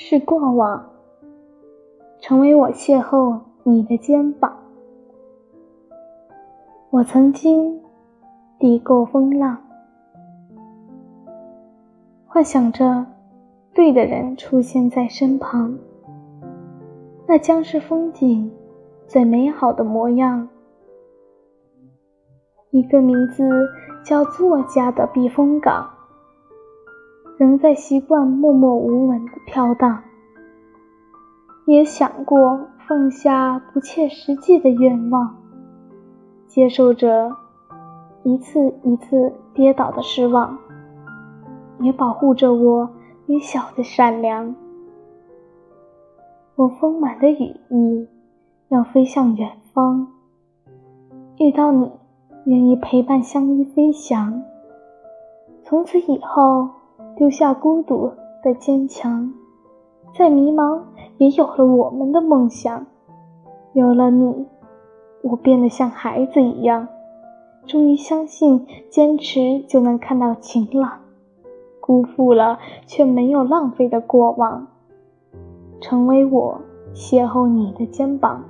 是过往，成为我邂逅你的肩膀。我曾经抵过风浪，幻想着对的人出现在身旁，那将是风景最美好的模样。一个名字叫作家的避风港，仍在习惯默默无闻的飘荡。也想过放下不切实际的愿望，接受着一次一次跌倒的失望，也保护着我微小的善良。我丰满的羽翼要飞向远方，遇到你。愿意陪伴相依飞翔，从此以后丢下孤独的坚强，再迷茫也有了我们的梦想。有了你，我变得像孩子一样，终于相信坚持就能看到晴朗，辜负了却没有浪费的过往，成为我邂逅你的肩膀。